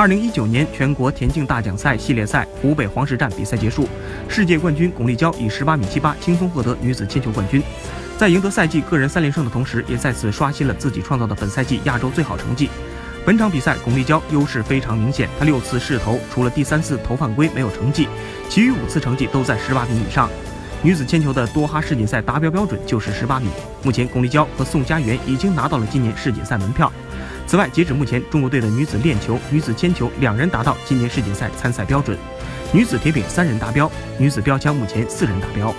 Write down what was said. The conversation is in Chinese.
二零一九年全国田径大奖赛系列赛湖北黄石站比赛结束，世界冠军巩立姣以十八米七八轻松获得女子铅球冠军。在赢得赛季个人三连胜的同时，也再次刷新了自己创造的本赛季亚洲最好成绩。本场比赛，巩立姣优势非常明显，她六次试投，除了第三次投犯规没有成绩，其余五次成绩都在十八米以上。女子铅球的多哈世锦赛达标标准就是十八米。目前，巩立姣和宋佳媛已经拿到了今年世锦赛门票。此外，截止目前，中国队的女子链球、女子铅球两人达到今年世锦赛参赛标准，女子铁饼三人达标，女子标枪目前四人达标。